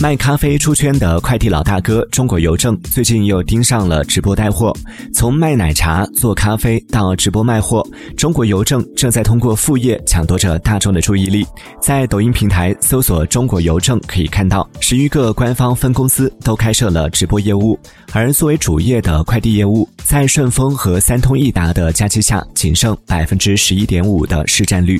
卖咖啡出圈的快递老大哥中国邮政最近又盯上了直播带货。从卖奶茶、做咖啡到直播卖货，中国邮政正在通过副业抢夺着大众的注意力。在抖音平台搜索“中国邮政”，可以看到十余个官方分公司都开设了直播业务。而作为主业的快递业务，在顺丰和三通一达的夹击下，仅剩百分之十一点五的市占率。